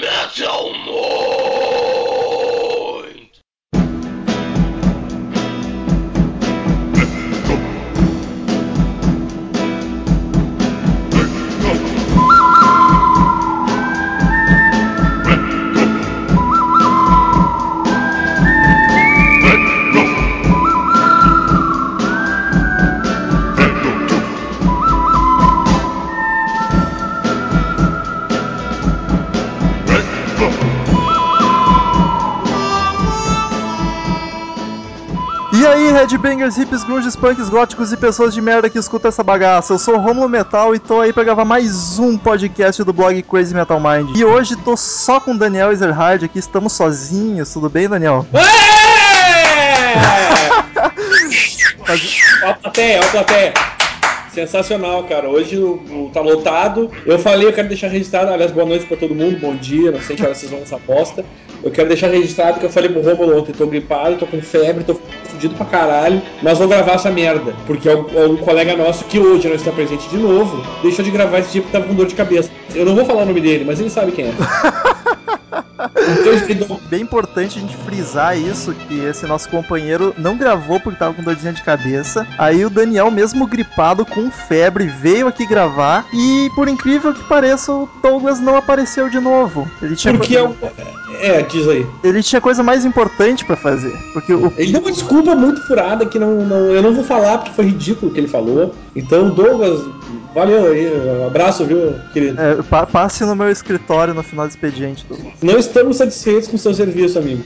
Metal Mind. Headbangers, hips, grunges, punks, góticos e pessoas de merda que escutam essa bagaça. Eu sou o Romulo Metal e tô aí pra gravar mais um podcast do blog Crazy Metal Mind. E hoje tô só com o Daniel Ezerhard aqui, estamos sozinhos. Tudo bem, Daniel? Ó a plateia, ó a plateia. Sensacional, cara. Hoje o, o- tá lotado. Eu falei, eu quero deixar registrado. Aliás, boa noite pra todo mundo, bom dia. Não sei que hora vocês vão nessa aposta. Eu quero deixar registrado que eu falei pro Romulo ontem: tô gripado, tô com febre, tô fudido pra caralho. Mas vou gravar essa merda. Porque é um, é um colega nosso que hoje não está presente de novo. Deixou de gravar esse dia porque tava com dor de cabeça. Eu não vou falar o nome dele, mas ele sabe quem é. Um beijo de dor. Bem importante a gente frisar isso, que esse nosso companheiro não gravou porque tava com dorzinha de cabeça. Aí o Daniel, mesmo gripado, com febre, veio aqui gravar. E por incrível que pareça, o Douglas não apareceu de novo. Ele tinha, Porque é um. É, diz aí. ele tinha coisa mais importante pra fazer. Porque o Ele deu uma desculpa muito furada que não, não- eu não vou falar porque foi ridículo o que ele falou. Então, Douglas, valeu aí. Abraço, viu, querido? É, pa- passe no meu escritório no final do expediente. Douglas. Não estamos satisfeitos com o seu serviço, amigo.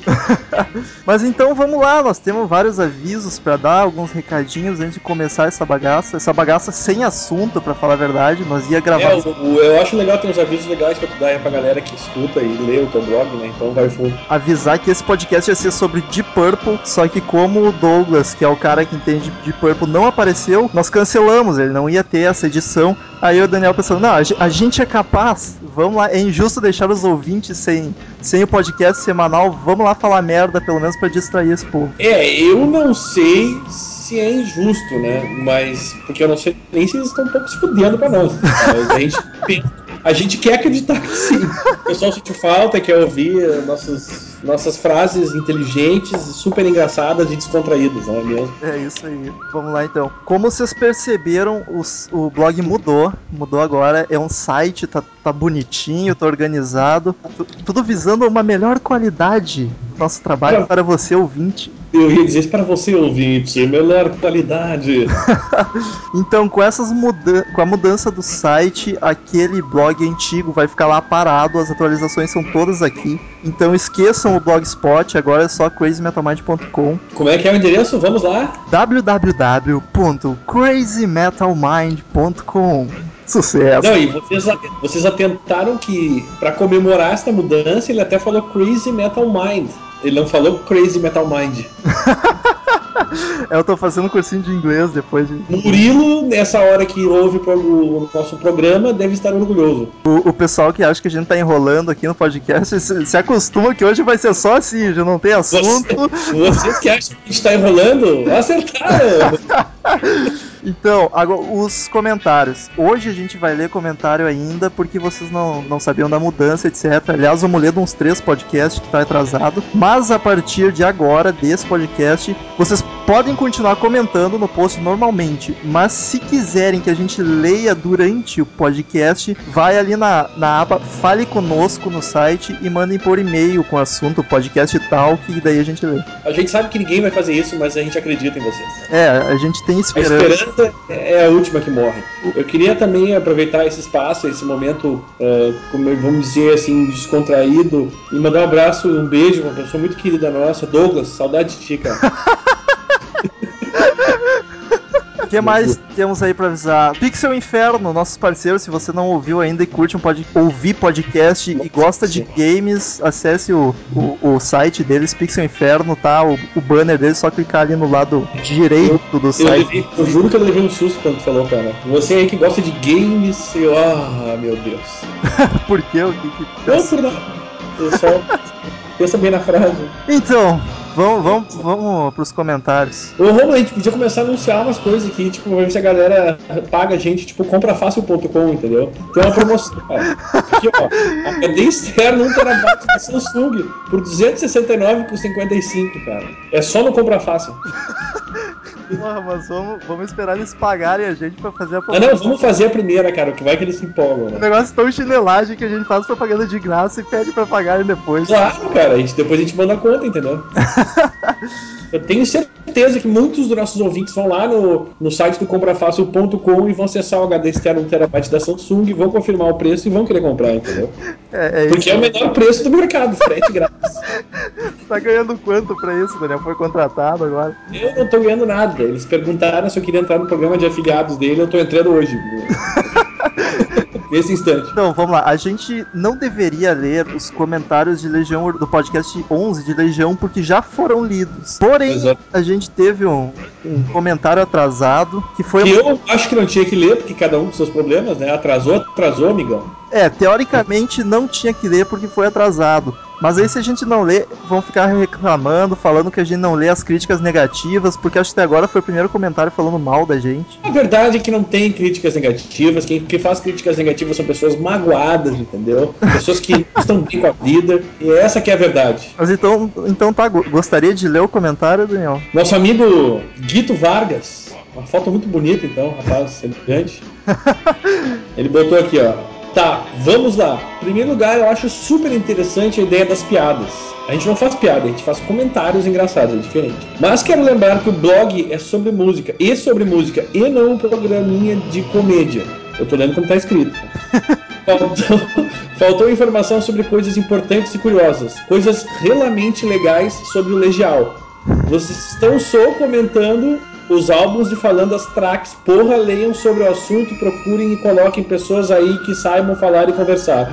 Mas então vamos lá, nós temos vários avisos pra dar, alguns recadinhos antes de começar essa bagaça. Essa bagaça sem assunto, pra falar a verdade. Nós ia gravar. É, o- o- eu acho legal ter uns avisos legais pra tu dar aí pra galera que escuta e lê o teu blog, né? Então vai fundo. avisar que esse podcast ia ser sobre Deep Purple, só que como o Douglas, que é o cara que entende Deep Purple, não apareceu, nós cancelamos, ele não ia ter essa edição. Aí o Daniel pensando, não, a ge- a gente é capaz, vamos lá, é injusto deixar os ouvintes sem, sem o podcast semanal, vamos lá falar merda, pelo menos pra distrair esse povo. É, eu não sei se é injusto, né? Mas. Porque eu não sei nem se eles estão um pouco se fudendo pra nós. Mas a gente, a gente quer acreditar que sim. O pessoal sente falta, quer ouvir nossas, nossas frases inteligentes, super engraçadas e descontraídas, não é mesmo? É isso aí. Vamos lá então. Como vocês perceberam, os- o blog mudou. Mudou agora. É um site, tá, tá bonitinho, tá organizado. tu- Tudo visando uma melhor qualidade do nosso trabalho para você, ouvinte. Eu ia dizer isso para você, ouvinte, melhor qualidade. Então, com essas muda com a mudança do site, aquele blog antigo vai ficar lá parado, as atualizações são todas aqui. Então esqueçam o blogspot, agora é só crazymetalmind.com. Como é que é o endereço? Vamos lá? www.crazymetalmind.com. Sucesso! Não, e vocês, vocês atentaram que, pra comemorar essa mudança, ele até falou Crazy Metal Mind. Ele não falou Crazy Metal Mind. Eu tô fazendo cursinho de inglês depois de. Murilo, nessa hora que ouve o, nosso programa, deve estar orgulhoso. O, o pessoal que acha que a gente tá enrolando aqui no podcast se, se acostuma que hoje vai ser só assim, já não tem assunto. Vocês que acham que a gente está enrolando, acertaram! Então, agora os comentários. Hoje a gente vai ler comentário ainda porque vocês não, não sabiam da mudança, etc. Aliás, vamos ler de uns três podcasts que tá atrasado. Mas a partir de agora, desse podcast, vocês podem continuar comentando no post normalmente. Mas se quiserem que a gente leia durante o podcast, vai ali na, na aba Fale Conosco no site e mandem por e-mail com o assunto podcast e tal, que daí a gente lê. A gente sabe que ninguém vai fazer isso, mas a gente acredita em vocês. É, a gente tem A esperança. esperança é a última que morre. Eu queria também aproveitar esse espaço, esse momento, eh, como vamos dizer assim, descontraído, e mandar um abraço e um beijo uma pessoa muito querida nossa, Douglas, saudade de ti, cara. O que mais temos aí pra avisar? Pixel Inferno, nossos parceiros, se você não ouviu ainda e curte um pod... ouvir podcast e gosta de games, acesse o, o, o site deles, Pixel Inferno, tá? O, o banner deles, só clicar ali no lado direito do Eu, site. levei- eu juro que eu levei um susto quando tu falou, cara. Você aí que gosta de games, eu, ah, meu Deus. Por quê? O que que- Não por nada. Eu só pensa bem na frase. Então, Vamos, vamos, vamos pros comentários. Ô, Romulo, a gente podia começar a anunciar umas coisas aqui, tipo, ver se a galera paga a gente, tipo, comprafácil.com, entendeu? Tem uma promoção, cara. Aqui, ó, HD externo 1 terabyte da Samsung por 269,55, cara. É só no Compra Fácil. Porra, mas vamos, vamos esperar eles pagarem a gente pra fazer a Ah, não, vamos fazer a primeira, cara, que vai que eles se empolgam, O né? negócio é tão chinelagem que a gente faz propaganda de graça e pede pra pagarem depois. Claro, cara, a gente, depois a gente manda a conta, entendeu? Eu tenho certeza que muitos dos nossos ouvintes vão lá no, no site do comprafácil.com e vão acessar o HD externo 1TB da Samsung, vão confirmar o preço e vão querer comprar, entendeu? É, é Porque isso. é o menor preço do mercado, frete grátis. Tá ganhando quanto pra isso, Daniel? Foi contratado agora. Eu não tô ganhando nada. Eles perguntaram se eu queria entrar no programa de afiliados dele, eu tô entrando hoje. Nesse instante. Então, vamos lá. A gente não deveria ler os comentários de Legião do podcast 11 de Legião porque já foram lidos. Porém, Exato. a gente teve um, um comentário atrasado que foi. Que eu acho que não tinha que ler, porque cada um com seus problemas, né? Atrasou, atrasou, amigão. É, teoricamente não tinha que ler porque foi atrasado. Mas aí se a gente não lê, vão ficar reclamando, falando que a gente não lê as críticas negativas, porque acho que até agora foi o primeiro comentário falando mal da gente. A verdade é que não tem críticas negativas. Quem, quem faz críticas negativas são pessoas magoadas, entendeu? Pessoas que estão bem com a vida. E essa que é a verdade. Mas então, então tá, go- gostaria de ler o comentário, Daniel? Nosso amigo Guito Vargas, uma foto muito bonita então, rapaz, elegante. Ele botou aqui, ó. Tá, vamos lá. Em primeiro lugar, eu acho super interessante a ideia das piadas. A gente não faz piada, a gente faz comentários engraçados, é diferente. Mas quero lembrar que o blog é sobre música, e sobre música, e não um programinha de comédia. Eu tô lendo como tá escrito. Faltou, faltou informação sobre coisas importantes e curiosas, coisas realmente legais sobre o Legial. Vocês estão só comentando os álbuns e falando as tracks. Porra, leiam sobre o assunto, procurem e coloquem pessoas aí que saibam falar e conversar.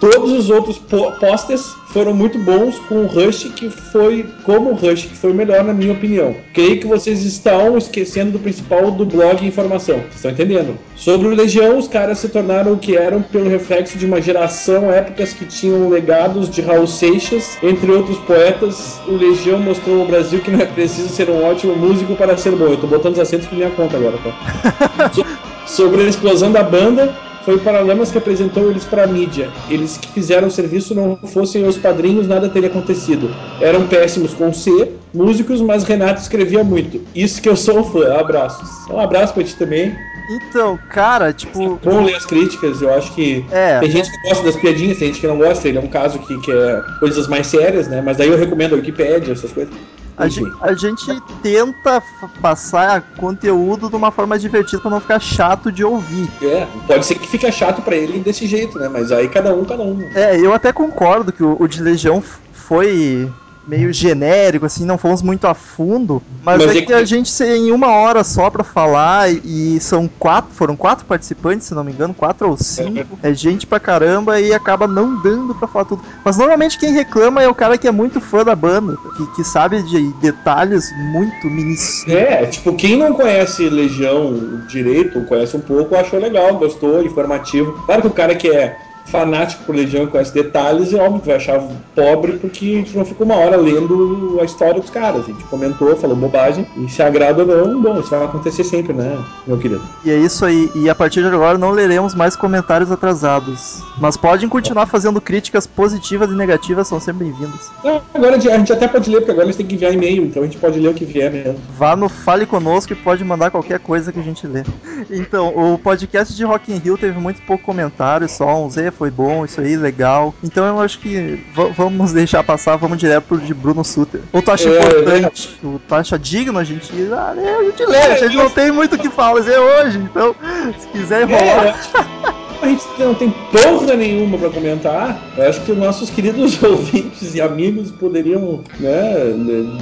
Todos os outros po- posters foram muito bons com o Rush, que foi como o Rush, que foi o melhor na minha opinião. Creio que vocês estão esquecendo do principal do blog informação. Vocês estão entendendo? Sobre o Legião, os caras se tornaram o que eram pelo reflexo de uma geração, épocas que tinham legados de Raul Seixas, entre outros poetas. O Legião mostrou ao Brasil que não é preciso ser um ótimo músico para ser bom. Eu tô botando os acentos por minha conta agora, tá? So- Sobre a explosão da banda, foi o Paralamas que apresentou eles para a mídia. Eles que fizeram o serviço não fossem os padrinhos, nada teria acontecido. Eram péssimos com C, músicos, mas Renato escrevia muito. Isso que eu sou fã. Abraços. Um abraço pra ti também. Então, cara, tipo. Bom ler as críticas, eu acho que É, tem gente que gosta das piadinhas, tem gente que não gosta. Ele é um caso que, que é coisas mais sérias, né? Mas daí eu recomendo a Wikipédia, essas coisas. A, gente, a gente tenta passar conteúdo de uma forma divertida pra não ficar chato de ouvir. É, pode ser que fique chato pra ele desse jeito, né? Mas aí cada um, cada um. É, eu até concordo que o, o de Legião foi meio genérico, assim, não fomos muito a fundo, mas, Mas é é que a gente tem uma hora só pra falar e, são quatro, foram quatro participantes, se não me engano, quatro ou cinco, é gente pra caramba e acaba não dando pra falar tudo. Mas normalmente quem reclama é o cara que é muito fã da banda, que, que sabe de detalhes muito minúsculos. É, tipo, quem não conhece Legião direito, conhece um pouco, achou legal, gostou, informativo. Claro que o cara que é fanático por Legião e conhece detalhes, é óbvio que vai achar pobre, porque a gente não fica uma hora lendo a história dos caras. A gente comentou, falou bobagem, e se agrada ou não, bom, isso vai acontecer sempre, né, meu querido? E é isso aí. E a partir de agora não leremos mais comentários atrasados. Mas podem continuar fazendo críticas positivas e negativas, são sempre bem-vindas. Não, agora a gente até pode ler, porque agora eles têm que enviar e-mail, então a gente pode ler o que vier mesmo. Vá no Fale Conosco e pode mandar qualquer coisa que a gente lê. Então, o podcast de Rock in Rio teve muito pouco comentário, só um Z foi bom, isso aí, legal. Então eu acho que va- vamos deixar passar, vamos direto pro de Bruno Suter. Ou tu acha É, importante, tu, tu acha digno a gente ah, lê, a gente lê, a gente não tem muito o que fazer hoje, então se quiser enrolar. É, que a gente não tem porra nenhuma pra comentar. Eu acho que os nossos queridos ouvintes e amigos poderiam, né,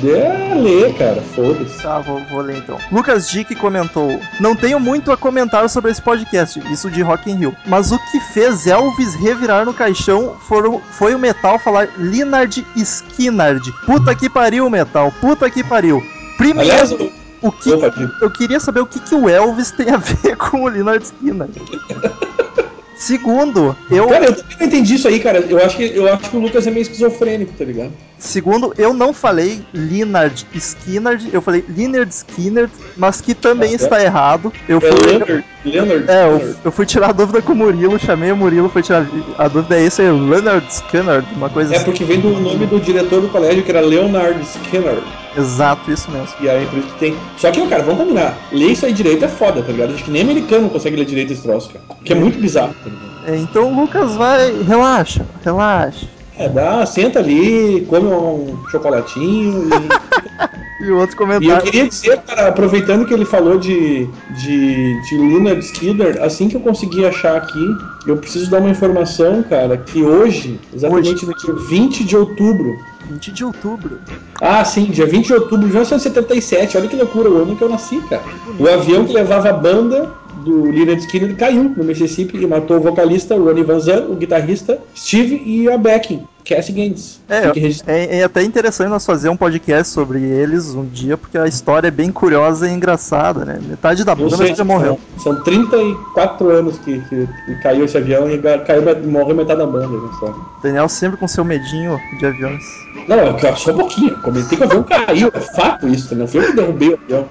ler, ler cara. Foda-se. Tá, vou, vou ler então. Lucas Dick comentou: Não tenho muito a comentar sobre esse podcast, isso de Rock in Rio. Mas o que fez Elvis revirar no caixão foram, foi o metal falar Linard Skinnard. Puta que pariu, metal. Puta que pariu. Primeiro, Aliás, eu- o que, eu queria saber o que, que o Elvis tem a ver com o Linard Skinner. Segundo, eu. cara, eu também não entendi isso aí, cara. Eu acho que, eu acho que o Lucas é meio esquizofrênico, tá ligado? Segundo, eu não falei Leonard Skinner, eu falei Leonard Skinner, mas que também Tá está errado. Eu É fui, Leonard, Leonard é, eu, eu fui tirar a dúvida com o Murilo, chamei o Murilo, foi tirar a dúvida é isso aí, Leonard Skinner, uma coisa É assim. porque vem do nome do diretor do colégio, que era Leonard Skinner. Exato, isso mesmo. E aí por isso que tem. Só que, cara, vamos combinar. Ler isso aí direito é foda, tá ligado? Acho que nem americano consegue ler direito esse troço, cara. Que é muito bizarro, tá ligado? É, então o Lucas vai. Relaxa, relaxa. É, dá, senta ali, come um chocolatinho e. E o outro E eu queria dizer, cara, aproveitando que ele falou de, de, de Leonard Skinner, assim que eu conseguir achar aqui, eu preciso dar uma informação, cara, que hoje, exatamente no dia 20 de outubro. 20 de outubro. Ah, sim, dia 20 de outubro de 1977, olha que loucura, o ano que eu nasci, cara. O avião que levava a banda do Leonard Skinner caiu no Mississippi e matou o vocalista Ronnie Van Zant, o guitarrista Steve e a Becky, Cassie Gaines. É, é, é até interessante nós fazer um podcast sobre eles um dia, porque a história é bem curiosa e engraçada, né? Metade da banda já morreu. São, são 34 anos que, que, que caiu esse avião e caiu, morreu metade da banda. né, só. Daniel sempre com seu medinho de aviões. Não, só um pouquinho. Comentei que o avião caiu, é fato isso, não foi eu que derrubei o avião.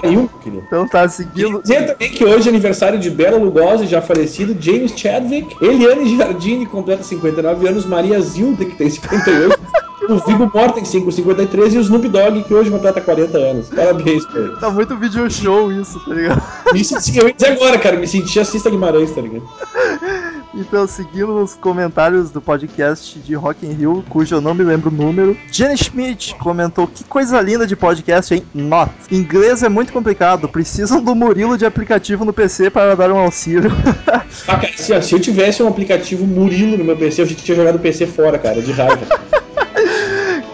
Caiu, querido. Então tá seguindo. Dizer também que hoje é aniversário de Bela Lugosi, já falecido, James Chadwick, Eliane Jardine, completa 59 anos, Maria Zilda, que tem 58, o Viggo Mortensen, com 53, e o Snoop Dogg, que hoje completa 40 anos. Parabéns ele. Tá muito video show isso, tá ligado? Me senti, eu ia dizer agora, cara, me senti assista Guimarães, tá ligado? Então, seguindo nos comentários do podcast de Rock in Rio, cujo eu não me lembro o número, Jenny Schmidt comentou: Que coisa linda de podcast, hein? Not. Inglês é muito complicado, precisam do Murilo de aplicativo no PC para dar um auxílio. Ah, cara, se, se eu tivesse um aplicativo Murilo no meu PC, eu já tinha jogado o PC fora, cara, de raiva.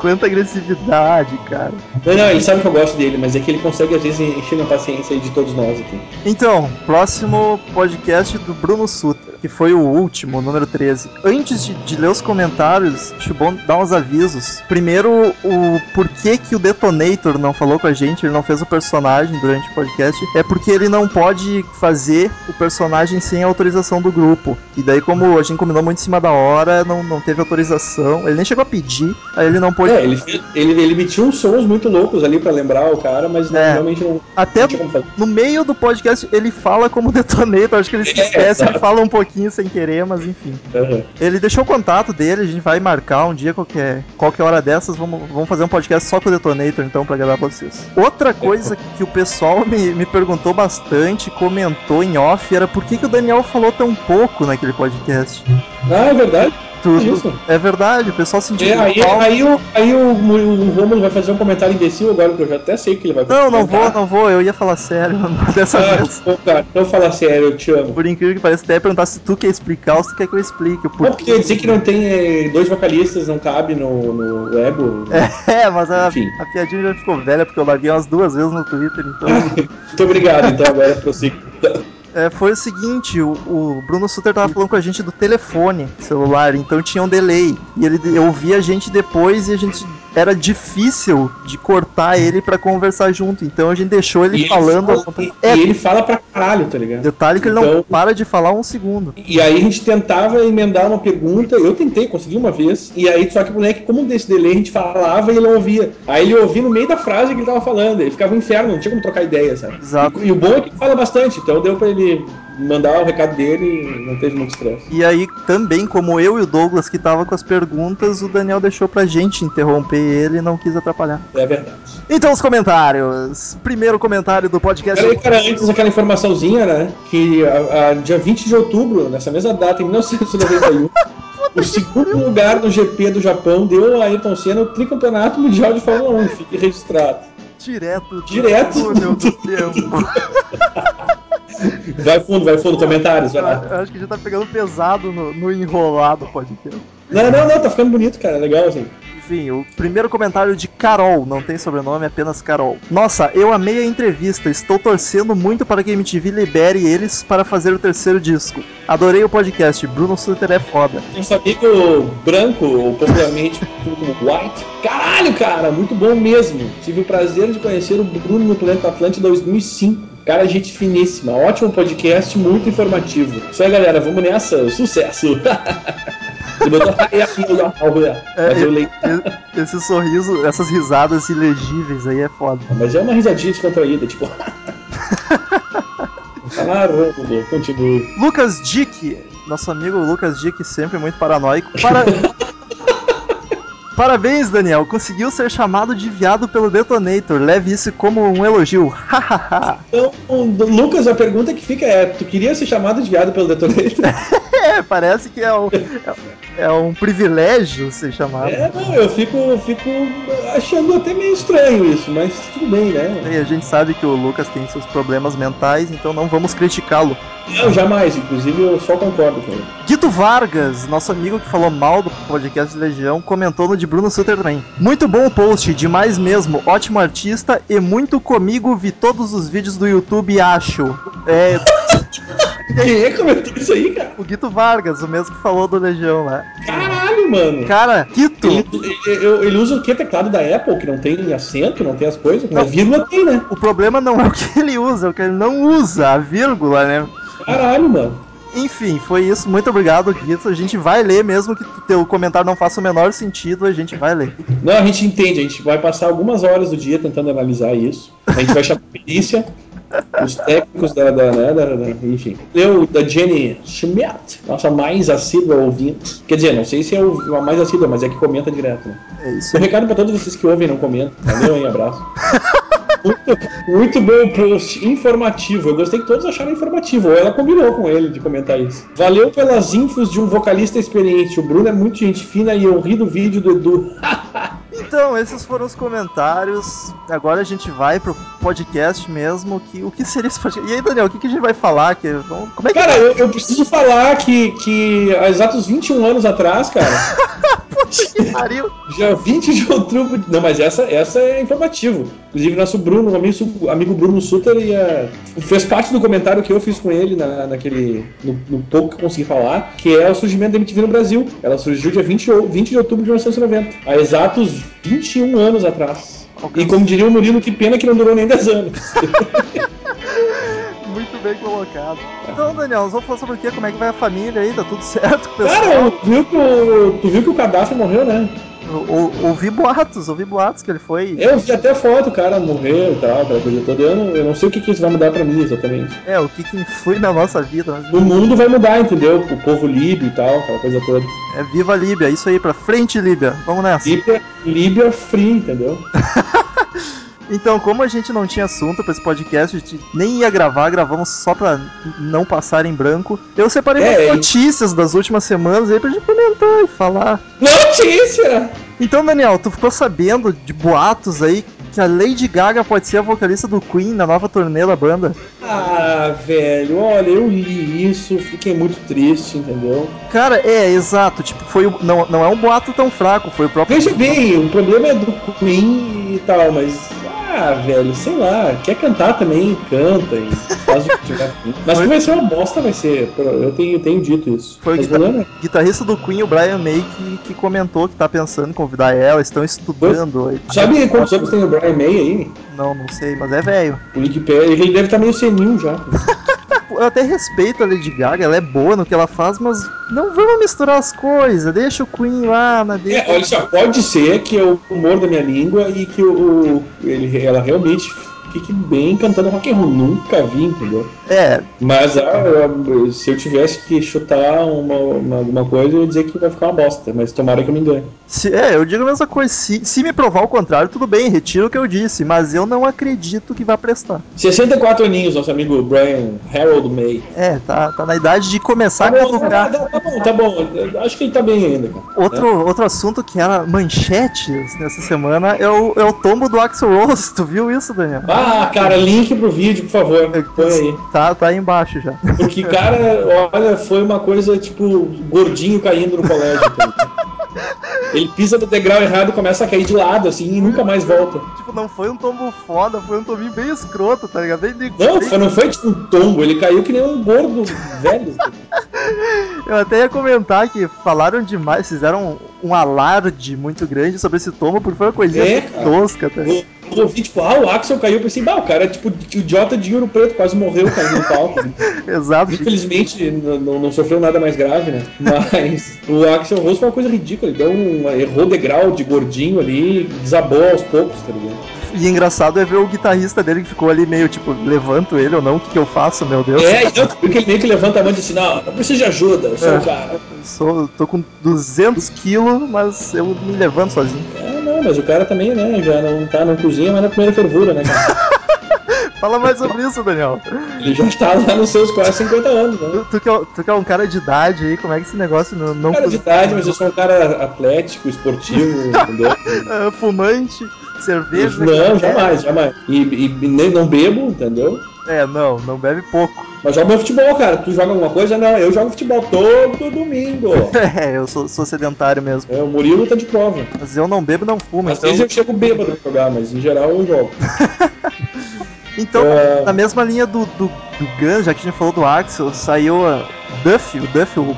Quanta agressividade, cara. Não, não, ele sabe que eu gosto dele, mas é que ele consegue às vezes encher minha paciência de todos nós aqui. Então, próximo podcast do Bruno Suter, que foi o último, o número 13. Antes de, de ler os comentários, acho bom dar uns avisos. Primeiro, o porquê que o Detonator não falou com a gente, ele não fez o personagem durante o podcast, é porque ele não pode fazer o personagem sem a autorização do grupo. E daí, como a gente combinou muito em cima da hora, não, não teve autorização, ele nem chegou a pedir, aí ele não pôde. É, ele, ele, ele emitiu uns sons muito loucos ali pra lembrar o cara, mas não- É. realmente não, Até não no meio do podcast ele fala como Detonator, acho que ele se É, esquece, ele exato. fala um pouquinho sem querer, mas enfim. Aham. Ele deixou o contato dele, a gente vai marcar um dia qualquer, qualquer hora dessas, vamos, vamos fazer um podcast só com o Detonator então pra gravar pra vocês. Outra coisa que o pessoal me, me perguntou bastante, comentou em off, era por que, que o Daniel falou tão pouco naquele podcast. Ah, é verdade? Tudo. Isso. É verdade, o pessoal sentiu É, aí, falta. aí, o, aí o, o Romulo vai fazer um comentário imbecil agora, que eu já até sei que ele vai Não, não vou, não vou, eu ia falar sério dessa Ah, vez. pô, cara, então fala sério, eu te amo. Por incrível que pareça, até ia perguntar se tu quer explicar ou se tu quer que eu explique o Não, porque dizer que não tem eh, dois vocalistas não cabe no, no ego. É, mas a, Enfim. a piadinha já ficou velha porque eu larguei umas duas vezes no Twitter, então. Muito obrigado, então agora prossigo. É, foi o seguinte, o, o Bruno Suter tava falando com a gente do telefone celular, então tinha um delay. E ele ouvia a gente depois e a gente era difícil de cortar ele pra conversar junto. Então a gente deixou ele E falando. Ele fala, e, É. e ele fala pra caralho, tá ligado? Detalhe que ele não Então- para de falar um segundo. E aí a gente tentava emendar uma pergunta, eu tentei, consegui uma vez, e aí só que o moleque, como desse delay, a gente falava e ele não ouvia. Aí ele ouvia no meio da frase que ele tava falando, ele ficava um inferno, não tinha como trocar ideia, sabe? Exato. E, e o bom é que ele fala bastante, então deu pra ele mandar o recado dele não teve muito estresse. E aí, também, como eu e o Douglas que tava com as perguntas, o Daniel deixou pra gente interromper ele e não quis atrapalhar. É verdade. Então, os comentários. Primeiro comentário do podcast. Peraí, cara, antes aquela informaçãozinha, né? Que a, a- dia 20 de outubro, nessa mesma data, em 1991, o segundo lugar no GP do Japão deu a Ayrton Senna o tricampeonato mundial de Fórmula 1. Fique registrado. Direto do Direto túnel do do tempo. Vai fundo, vai fundo, comentários, vai lá. Eu acho que já tá pegando pesado no, no enrolado podcast. Não, não, não, tá ficando bonito, cara. Legal assim. Enfim, o primeiro comentário de Carol, não tem sobrenome, apenas Carol. Nossa, eu amei a entrevista, estou torcendo muito para que a MTV libere eles para fazer o terceiro disco. Adorei o podcast, Bruno Suter é foda. Nosso amigo branco, ou popularmente como White. Caralho, cara, muito bom mesmo. Tive o prazer de conhecer o Bruno no Planeta Atlântico 2005. Cara, gente finíssima. Ótimo podcast, muito informativo. Isso aí, galera, vamos nessa. Sucesso! Botou É, Esse sorriso, essas risadas ilegíveis aí é foda. Mas é uma risadinha descontraída, tipo. ah, Rômulo, continue. Lucas Dick, nosso amigo Lucas Dick, sempre muito paranoico. Para... Parabéns, Daniel. Conseguiu ser chamado de viado pelo Detonator. Leve isso como um elogio. Então, Lucas, a pergunta que fica é: tu queria ser chamado de viado pelo detonator? é, parece que é um, é, é um privilégio ser chamado. É, não, eu fico, eu fico achando até meio estranho isso, mas tudo bem, né? E a gente sabe que o Lucas tem seus problemas mentais, então não vamos criticá-lo. Não, jamais, inclusive eu só concordo com ele. Guito Vargas, nosso amigo que falou mal do podcast de Legião, comentou no de Bruno Sutter também. Muito bom o post, demais mesmo, ótimo artista e muito comigo, vi todos os vídeos do YouTube acho. É, Quem é que comentou isso aí, cara? o Guito Vargas, o mesmo que falou do Legião lá. Caralho, mano. Cara, Guito, Ele, ele- ele usa o que? Teclado da Apple, que não tem acento, não tem as coisas? Mas vírgula tem, né? o problema não é o que ele usa, é o que ele não usa, a vírgula, né? Caralho, mano. Enfim, foi isso. Muito obrigado, Guito. A gente vai ler, mesmo que o teu comentário não faça o menor sentido, a gente vai ler. Não, a gente entende, a gente vai passar algumas horas do dia tentando analisar isso. A gente vai chamar a perícia, os técnicos da, da, né, da, da- enfim. Leu da Jenny Schmidt, nossa mais assídua ouvinte. Quer dizer, não sei se é a mais assídua, mas é que comenta direto, né? É isso. Um recado pra todos vocês que ouvem e não comentam. Valeu, hein? Abraço. Muito, muito bom post, informativo. Eu gostei que todos acharam informativo. Ou ela combinou com ele de comentar isso. Valeu pelas infos de um vocalista experiente. O Bruno é muito gente fina e eu ri do vídeo do Edu. Então, esses foram os comentários. Agora a gente vai pro podcast mesmo. Que, o que seria esse podcast? E aí, Daniel, o que, que a gente vai falar? Que, como é que Cara, eu, eu preciso falar que, que há exatos 21 anos atrás, cara, pariu? dia 20 de outubro. Não, mas essa, essa é informativo. Inclusive, nosso Bruno, amigo, amigo Bruno Suter, ia, fez parte do comentário que eu fiz com ele na, naquele. No, no pouco que eu consegui falar, que é o surgimento da MTV no Brasil. Ela surgiu dia 20, ou- 20 de outubro de 1990, há exatos 21 anos atrás. E como diria o Murilo, que pena que não durou nem 10 anos. Bem colocado. Então, Daniel, nós vamos falar sobre o quê? Como é que vai a família aí? Tá tudo certo com o pessoal? Cara, tu viu que o, tu viu que o Gaddafi morreu, né? Ouvi boatos, ouvi boatos que ele foi. Eu vi até foto, o cara morreu e tal, aquela coisa toda. Eu não, eu não sei o que, que isso vai mudar pra mim exatamente. É, o que, que influi na nossa vida. Mas... No mundo vai mudar, entendeu? O povo líbio e tal, aquela coisa toda. É viva Líbia, isso aí, pra frente, Líbia. Vamos nessa. Líbia, Líbia free, entendeu? Então, como a gente não tinha assunto pra esse podcast, a gente nem ia gravar, gravamos só pra não passar em branco. Eu separei É, notícias das últimas semanas aí pra gente comentar e falar. Notícia! Então, Daniel, tu ficou sabendo de boatos aí que a Lady Gaga pode ser a vocalista do Queen na nova turnê da banda? Ah, velho, olha, eu li isso, fiquei muito triste, entendeu? Cara, é, exato, tipo, foi o- não, não é um boato tão fraco, foi o próprio. Veja bem, o problema é do Queen e tal, mas. Ah, velho, sei lá, quer cantar também, canta e faz o que tiver. Mas que vai ser uma bosta, vai ser. Eu tenho, tenho dito isso. Foi o Mas tá- problema é- guitarrista do Queen, o Brian May, que, que comentou que tá pensando em convidar ela, estão estudando. aí. Sabe quantos anos tem o Brian May aí? Não, não sei, mas é velho. O Wikipedia, ele deve estar meio senil já. Eu até respeito a Lady Gaga, ela é boa no que ela faz, mas não vamos misturar as coisas, deixa o Queen lá na dele. É, olha só, pode ser que é o humor da minha língua e que o, o- ele, ela realmente fique bem cantando rock and roll. Nunca vi, entendeu? É, Mas ah, eu- se eu tivesse que chutar uma, uma, alguma coisa, eu ia dizer que vai ficar uma bosta. Mas tomara que eu me engane. se- é, eu digo a mesma coisa. Se, se me provar o contrário, tudo bem, retiro o que eu disse, mas eu não acredito que vai prestar. 64 aninhos, nosso amigo Brian Harold May. É, tá, tá na idade de começar Tá a bom, tá, caducar. tá- tá bom, tá bom. Eu Acho que ele tá bem ainda, cara. Outro, outro assunto que era manchetes nessa semana é o, é o tombo do Axel Rose. Tu viu isso, Daniel? Ah, cara, link pro vídeo, por favor. Põe aí. Tá, tá aí embaixo já. Porque, cara, olha, foi uma coisa tipo gordinho caindo no colégio. tá? Ele pisa no degrau errado e começa a cair de lado, assim, e nunca mais volta. Tipo, não foi um tombo foda, foi um tombinho bem escroto, tá ligado? Bem, bem- Não, foi, não foi tipo um tombo, ele caiu que nem um gordo velho. Eu até ia comentar que falaram demais, fizeram um alarde muito grande sobre esse tombo, porque foi uma coisinha É, tosca, tá ligado? Eu tipo, ah, o Axel caiu, eu pensei, bah, o cara é tipo idiota de ouro preto, quase morreu caindo no palco. Exato. Infelizmente não, não, sofreu nada mais grave, né? Mas o Axel Rose foi uma coisa ridícula, ele deu um, errou degrau de gordinho ali, desabou aos poucos, tá ligado? E engraçado é ver o guitarrista dele que ficou ali meio tipo, levanto ele ou não, o que, que eu faço, meu Deus? É, então, porque ele meio que levanta a mão e diz assim, não, eu preciso de ajuda, eu sou é, o cara. Sou, tô com 200 quilos, mas eu me levanto sozinho. É, não, mas o cara também, né, já não tá na cozinha, mas na primeira fervura, né, cara? Fala mais sobre isso, Daniel. Ele já está lá nos seus quase 50 anos, né? Tu, que é, tu que é um cara de idade aí, como é que esse negócio não. não cara de idade, mas eu sou um cara atlético, esportivo, entendeu? É, fumante, cerveja. Não, jamais, jamais. E, e nem não bebo, entendeu? É, não, não bebe pouco. Mas joga futebol, cara. Tu joga alguma coisa? Não, eu jogo futebol todo domingo. é, eu sou, sou, sedentário mesmo. É, o Murilo tá de prova. Mas eu não bebo não fumo. Às então... vezes eu chego bêbado pra jogar, mas em geral eu jogo. Então, é... na mesma linha do, do, do Guns, já que a gente falou do Axel, saiu a Duff, o Duff, o,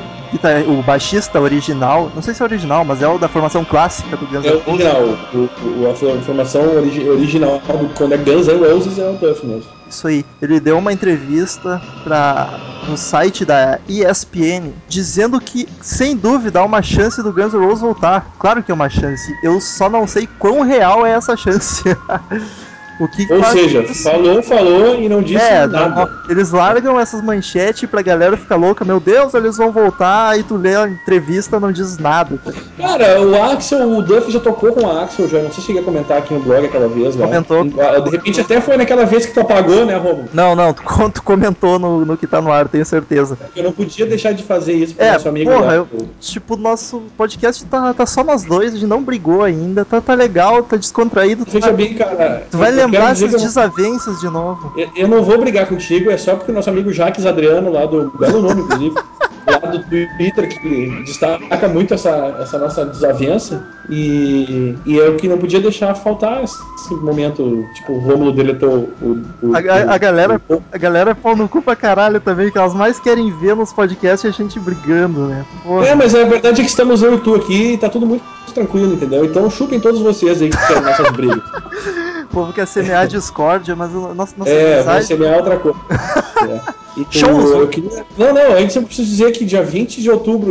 o baixista original, não sei se é original, mas é o da formação clássica do Guns N' Roses. É original, o, o, a formação origi original do, quando é Guns N' Roses é o Duff mesmo. Isso aí. Ele deu uma entrevista para no site da ESPN dizendo que, sem dúvida, há uma chance do Guns N' Roses voltar. Claro que é uma chance. Eu só não sei quão real é essa chance. O que Ou seja, isso? falou, falou e não disse é, nada. Eles largam essas manchetes pra galera ficar louca, meu Deus, eles vão voltar, e tu lê a entrevista não diz nada. Cara, o Axel, o Duff já tocou com o Axel, já não sei se cheguei a comentar aqui no blog aquela vez. Comentou. Lá. De repente até foi naquela vez que tu apagou, né, Robo? Não, não, tu, tu comentou no, no que tá no ar, tenho certeza. Eu não podia deixar de fazer isso pro é, nosso amigo. Porra, eu, tipo, nosso podcast tá, tá só nós dois, a gente não brigou ainda, tá, tá legal, tá descontraído. Veja tá, bem, cara. Tu vai lembrar esses desavenças de novo. Eu, eu, não vou brigar contigo, é só porque o nosso amigo Jaques Adriano, lá do belo nome, inclusive, lá do Twitter, que destaca muito essa, essa nossa desavença. E, e é o que não podia deixar faltar esse momento. Tipo, o Romulo deletou o. o, a, a, a, galera, o, a galera é pau no cu pra caralho também, que elas mais querem ver nos podcasts a gente brigando, né? Porra. É, mas a verdade é que estamos eu e tu aqui e tá tudo muito tranquilo, entendeu? Então chupem todos vocês aí que querem nossas brigas. O povo quer semear discórdia, mas o nosso, nossa é, vai semear outra coisa. é. Então, Shows! Eu queria... Não, não, antes eu preciso dizer que dia 20 de outubro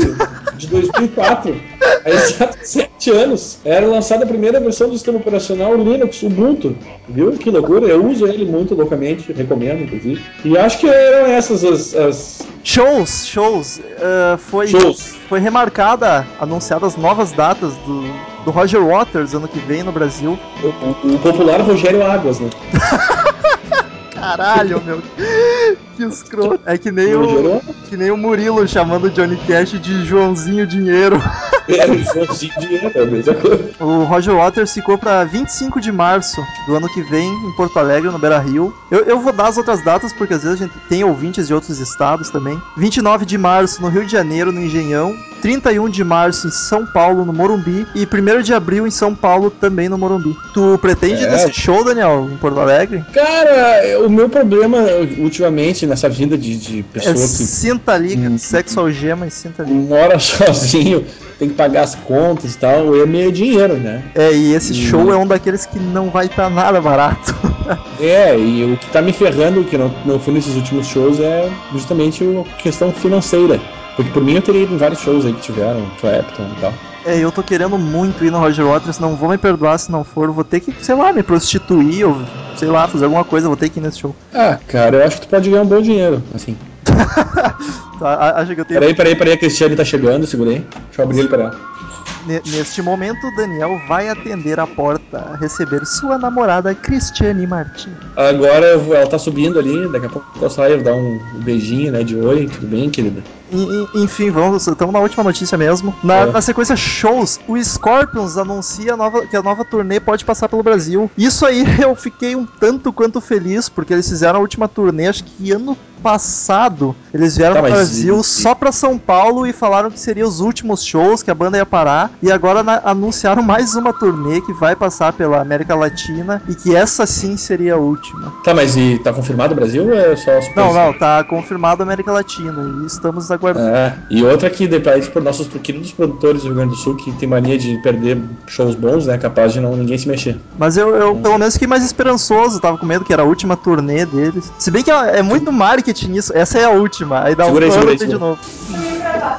de 2004, há exatos 7 anos, era lançada a primeira versão do sistema operacional Linux Ubuntu. Viu? Que loucura, eu uso ele muito loucamente, recomendo, inclusive. E acho que eram essas as. as... Shows, shows. Uh, foi, shows. Foi remarcada, anunciadas novas datas do, do Roger Waters ano que vem no Brasil. O, o, o popular Rogério Águas, né? Caralho, meu. Que escroto. É que nem o. Que nem o Murilo chamando o Johnny Cash de Joãozinho Dinheiro. Joãozinho Dinheiro, é a mesma coisa. O Roger Waters ficou pra 25 de março do ano que vem em Porto Alegre, no Beira Rio. Eu, eu vou dar as outras datas porque às vezes a gente tem ouvintes de outros estados também. 29 de março no Rio de Janeiro, no Engenhão. 31 de março em São Paulo, no Morumbi. E 1 de abril em São Paulo, também no Morumbi. Tu pretende é. desse show, Daniel, em Porto Alegre? Cara, o meu problema ultimamente nessa vida de, de pessoa é, que. Sinta liga, hum, sexo algema e sinta liga. Mora sozinho, tem que pagar as contas e tal, é meio dinheiro, né? É, e esse e... show é um daqueles que não vai estar tá nada barato. é, e o que tá me ferrando, que não, não fui nesses últimos shows, é justamente a questão financeira. Porque por mim eu teria ido em vários shows aí que tiveram, Clapton e tal. É, eu tô querendo muito ir no Roger Waters, não vou me perdoar se não for, vou ter que, sei lá, me prostituir ou, sei lá, fazer alguma coisa, vou ter que ir nesse show. Ah, cara, eu acho que tu pode ganhar um bom dinheiro, assim. tá, acho que eu tenho... Peraí, peraí, peraí, a Cristiane tá chegando, segurei. Deixa eu abrir ele pra ela. Neste momento, Daniel vai atender a porta, receber sua namorada Cristiane Martins. Agora ela tá subindo ali, daqui a pouco eu saio, dar um beijinho, né, de oi, tudo bem, querida? Enfim, vamos, estamos na última notícia mesmo. Na, é. na, sequência shows, o Scorpions anuncia nova, que a nova turnê pode passar pelo Brasil. Isso aí eu fiquei um tanto quanto feliz, porque eles fizeram a última turnê, acho que ano passado. Eles vieram tá, pro Brasil e... só pra São Paulo e falaram que seriam os últimos shows, que a banda ia parar. E agora na, anunciaram mais uma turnê que vai passar pela América Latina e que essa sim seria a última. Tá, mas e tá confirmado o Brasil ou é só Não, não, tá confirmado a América Latina. E estamos É, e outra que, depois, por nossos queridos produtores do Rio Grande do Sul, que tem mania de perder shows bons, né? Capaz de não ninguém se mexer. Mas eu, eu pelo menos fiquei mais esperançoso, tava com medo que era a última turnê deles. Se bem que é, é muito marketing isso, essa é a última, aí dá Segura aí, um segura ano aí, tem de novo.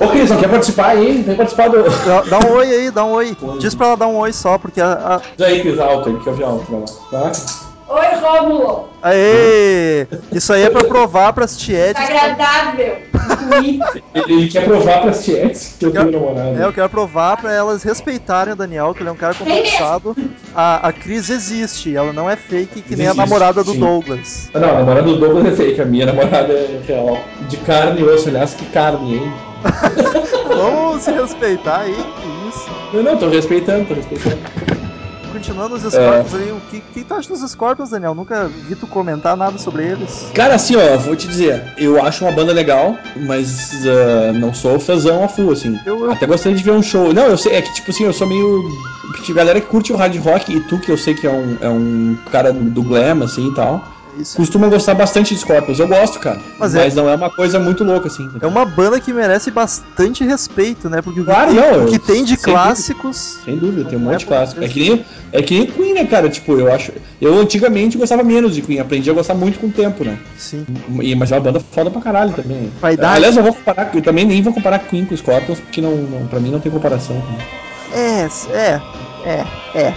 Ô, Cris, não quer participar aí? Tem participado. Dá, dá um oi aí, dá um oi. Diz pra ela dar um oi só, porque a. a... Diz aí, Cris, alto, ele quer ouvir alto, vai lá. Tá? Oi, Rômulo. Aê! Isso aí é pra provar pras tietes. Tá agradável. Incluir. Ele, ele quer provar pras tietes que eu tenho namorado. É, eu quero provar pra elas respeitarem o Daniel, que ele é um cara compromissado. A, a Cris existe, ela não é fake, que nem a namorada do sim. Douglas. Não, a namorada do Douglas é fake, a minha namorada é real. De carne e osso, aliás, que carne, hein? Vamos se respeitar aí, que isso. Eu não, tô respeitando, tô respeitando. Continuando É. os Scorpions aí, o que, que tu acha dos Scorpions, Daniel? Nunca vi tu comentar nada sobre eles. Cara, assim, ó, vou te dizer, eu acho uma banda legal, mas ah, não sou fãzão a full, assim. Eu, eu, Até gostaria de ver um show. Não, eu sei, é que tipo assim, eu sou meio. Galera que curte o hard rock e tu, que eu sei que é um, é um cara do glam, assim e tal, isso. costuma gostar bastante de Scorpions. Eu gosto, cara. Mas Mas, é- não é uma coisa muito louca, assim. É uma banda que merece bastante respeito, né? Porque o que, Claro, tem, não, o que tem de sem clássicos. Sem dúvida, tem um Não é monte de por clássico. É que, nem, é que nem Queen, né, cara? Tipo, eu acho. Eu antigamente gostava menos de Queen, aprendi a gostar muito com o tempo, né? Sim. E, mas é uma banda foda pra caralho também. Vai dar- Aliás, eu vou comparar, eu também nem vou comparar Queen com Scorpions, porque não, não, pra mim não tem comparação. É, é, é, é.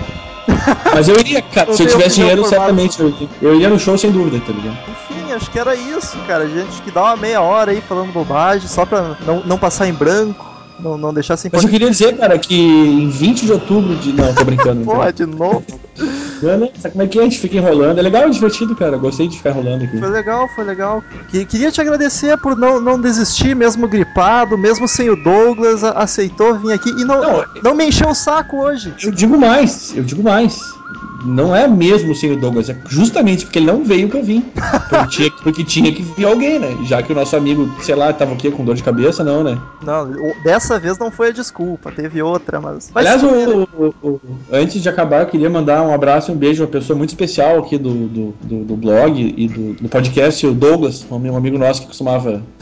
Mas eu iria, cara, Eu se eu tivesse dinheiro, certamente eu iria. Eu iria no show sem dúvida, tá ligado? Enfim, acho que era isso, cara. Gente que dá uma meia hora aí falando bobagem, só pra não, não passar em branco, não, não deixar sem Mas eu queria dizer, cara, que em 20 de outubro de. Não, tô brincando. Porra, de novo. Brincando. Sabe como é que é? A gente fica enrolando. É legal, é divertido, cara. Gostei de ficar enrolando aqui. Foi legal, foi legal. Que- Queria te agradecer por não, não desistir, mesmo gripado, mesmo sem o Douglas, aceitou vir aqui e não, Não, não me encheu o saco hoje. Eu digo mais, eu digo mais. Não é mesmo sem o Douglas, é justamente porque ele não veio que eu vim. Porque tinha, porque tinha que vir alguém, né? Já que o nosso amigo, sei lá, tava o quê? Com dor de cabeça, não, né? Não, dessa vez não foi a desculpa, teve outra, mas. mas Aliás, o, o- o- antes de acabar, eu queria mandar um abraço e um beijo a uma pessoa muito especial aqui do, do, do- do blog e do, do podcast, o Douglas, um amigo- amigo nosso que costumava.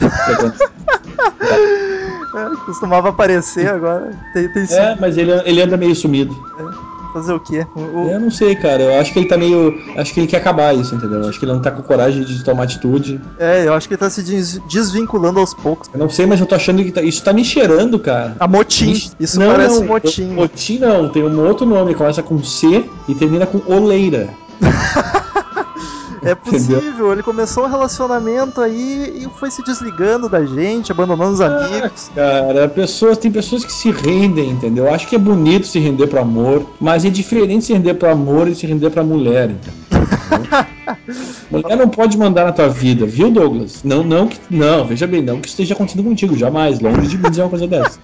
é, costumava aparecer agora. Tem, tem é, mas ele, ele anda meio sumido. Fazer o quê? O- Eu não sei, cara. Eu acho que ele tá meio. Acho que ele quer acabar isso, entendeu? Eu acho que ele não tá com coragem de tomar atitude. É, eu acho que ele tá se des- desvinculando aos poucos. Eu não sei, mas eu tô achando que tá- isso tá me cheirando, cara. A motim. Ixi, Isso não, parece não. motim. Motim não, tem um outro nome, começa com C e termina com oleira. É possível, ele começou um relacionamento aí e foi se desligando da gente, abandonando os amigos. Cara, pessoas, tem pessoas que se rendem, entendeu? Eu acho que é bonito se render pro amor, mas é diferente se render pro amor e se render pra mulher, entendeu? mulher não pode mandar na tua vida, viu, Douglas? Não, não, que, não, veja bem, não que isso esteja acontecendo contigo, jamais, longe de mim dizer uma coisa dessa.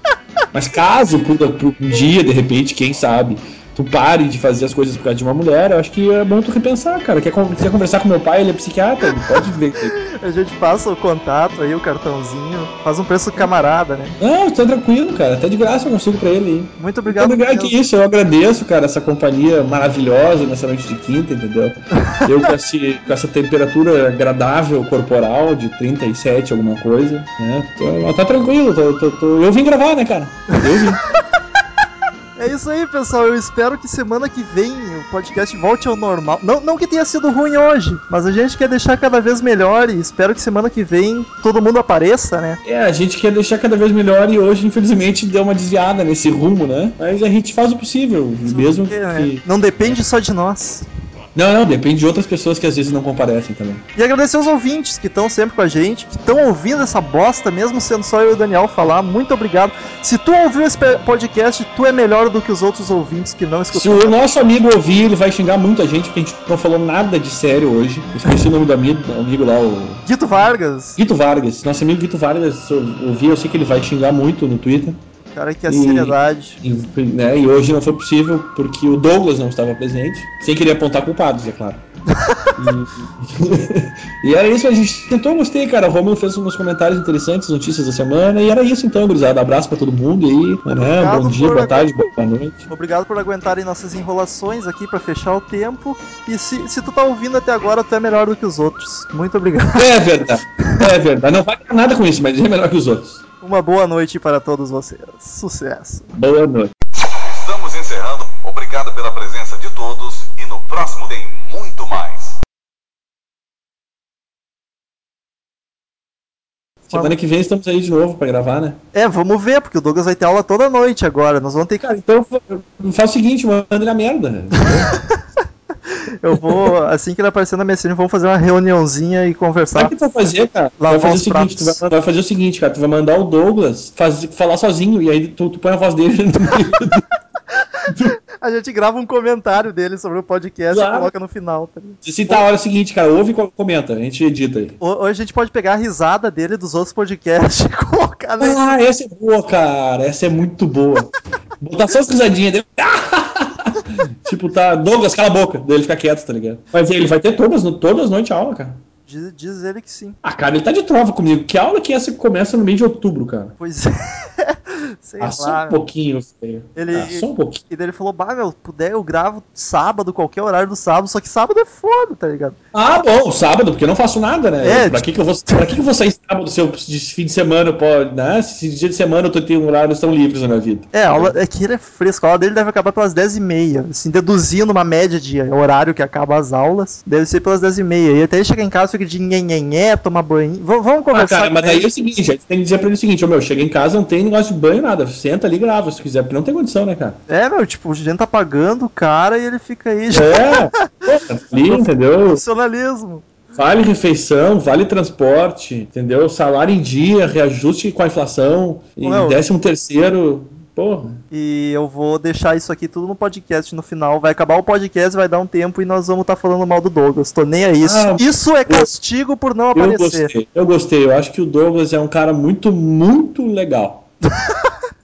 Mas caso por, por um dia, de repente, quem sabe, tu pare de fazer as coisas por causa de uma mulher, eu acho que é bom tu repensar, cara. Quer, quer conversar com meu pai, ele é psiquiatra, ele pode ver. A gente passa o contato aí, o cartãozinho, faz um preço camarada, né? Não, tá tranquilo, cara. Até de graça eu consigo pra ele aí. Muito obrigado. Obrigado, mesmo. que isso, eu agradeço, cara, essa companhia maravilhosa nessa noite de quinta, entendeu? Eu com, esse, com essa temperatura agradável corporal de 37, alguma coisa, né? Tô, tá tranquilo, tô- tô- tô- eu vim gravar, né, cara? Eu vim. É isso aí, pessoal. Eu espero que semana que vem o podcast volte ao normal. Não, não que tenha sido ruim hoje, mas a gente quer deixar cada vez melhor e espero que semana que vem todo mundo apareça, né? É, a gente quer deixar cada vez melhor e hoje, infelizmente, deu uma desviada nesse rumo, né? Mas a gente faz o possível, mesmo Porque, né, que. Não depende só de nós. Não, não, depende de outras pessoas que às vezes não comparecem também. E agradecer aos ouvintes que estão sempre com a gente, que estão ouvindo essa bosta, mesmo sendo só eu e o Daniel falar. Muito obrigado. Se tu ouviu esse podcast, tu é melhor do que os outros ouvintes que não Se escutaram. o nosso amigo ouvir, ele vai xingar muita gente, porque a gente não falou nada de sério hoje. Eu esqueci o nome do amigo, do amigo lá, o Guito Vargas, Guito Vargas. Nosso amigo Guito Vargas, se eu ouvir, eu sei que ele vai xingar muito no Twitter. Cara que E- seriedade. E, né, e hoje não foi possível porque o Douglas não estava presente. Sem querer apontar culpados, é claro. E, e era isso, a gente tentou, gostei, cara. O Romulo fez uns comentários interessantes, notícias da semana. E era isso então, gurizada. Abraço pra todo mundo aí. Né? Bom dia, boa tarde, boa noite. Obrigado por aguentarem nossas enrolações aqui pra fechar o tempo. E se, se tu tá ouvindo até agora, tu é melhor do que os outros. Muito obrigado. É verdade, é verdade. Não vai ganhar nada com isso, mas é melhor que os outros. Uma boa noite para todos vocês. Sucesso. Boa noite. Estamos encerrando. Obrigado pela presença de todos e no próximo tem muito mais. Semana que vem estamos aí de novo pra gravar, né? É, vamos ver, porque o Douglas vai ter aula toda noite agora. Nós vamos ter que. Cara, então fa- faz o seguinte, manda ele a merda. Eu vou, assim que ele aparecer na MSN, vamos fazer uma reuniãozinha e Sabe o conversar. que tu vai fazer, cara? Vai fazer o seguinte, tu vai, vai fazer o seguinte, cara, tu vai mandar o Douglas faz- falar sozinho, e aí tu, tu põe a voz dele no meio A gente grava um comentário dele sobre o podcast Claro. e coloca no final. Tá? Se tá a hora seguinte, cara, ouve e co- comenta, a gente edita aí. Ou a gente pode pegar a risada dele dos outros podcasts e colocar na. Ah, essa é boa, cara, essa é muito boa. Botar só as risadinhas dele. Tipo, tá, Douglas, cala a boca, daí ele fica quieto, tá ligado? Mas ele vai ter todas, todas as noites aula, cara. Diz, diz ele que sim. Ah, cara, ele tá de trova comigo. Que aula que é essa que começa no mês de outubro, cara? Pois é. Sei Ah, só um pouquinho, feio. Ele- Ah, só um pouquinho. E daí ele falou, bah, meu, puder eu gravo sábado, qualquer horário do sábado, só que sábado é foda, tá ligado? Ah, bom, sábado, porque eu não faço nada, né? É, pra, que, que, eu vou, pra que, que eu vou sair sábado se eu de fim de semana pode, né? Se dia de semana eu tô tendo horários tão livres na minha vida. É, aula, é que ele é fresco, a aula dele deve acabar pelas 10h30, assim, deduzindo uma média de horário que acaba as aulas, deve ser pelas 10h30. E até ele chegar em casa fica de nhenhenhé, tomar banho. V vamos Ah, conversar cara, com mas daí é o seguinte, gente tem que dizer pra ele o seguinte, ô meu, chega em casa, não tem negócio de banho, nada. Senta ali e grava se quiser, porque não tem condição, né, cara? É, meu, tipo, a gente tá pagando o cara e ele fica aí já. É, ali, entendeu? Profissionalismo. Vale refeição, vale transporte, entendeu? Salário em dia, reajuste com a inflação, e meu. décimo terceiro, porra. E eu vou deixar isso aqui tudo no podcast no final. Vai acabar o podcast, vai dar um tempo e nós vamos estar falando mal do Douglas. Tô nem aí. Isso, Ah, isso é castigo por não Eu aparecer. gostei, eu gostei. Eu acho que o Douglas é um cara muito, muito legal.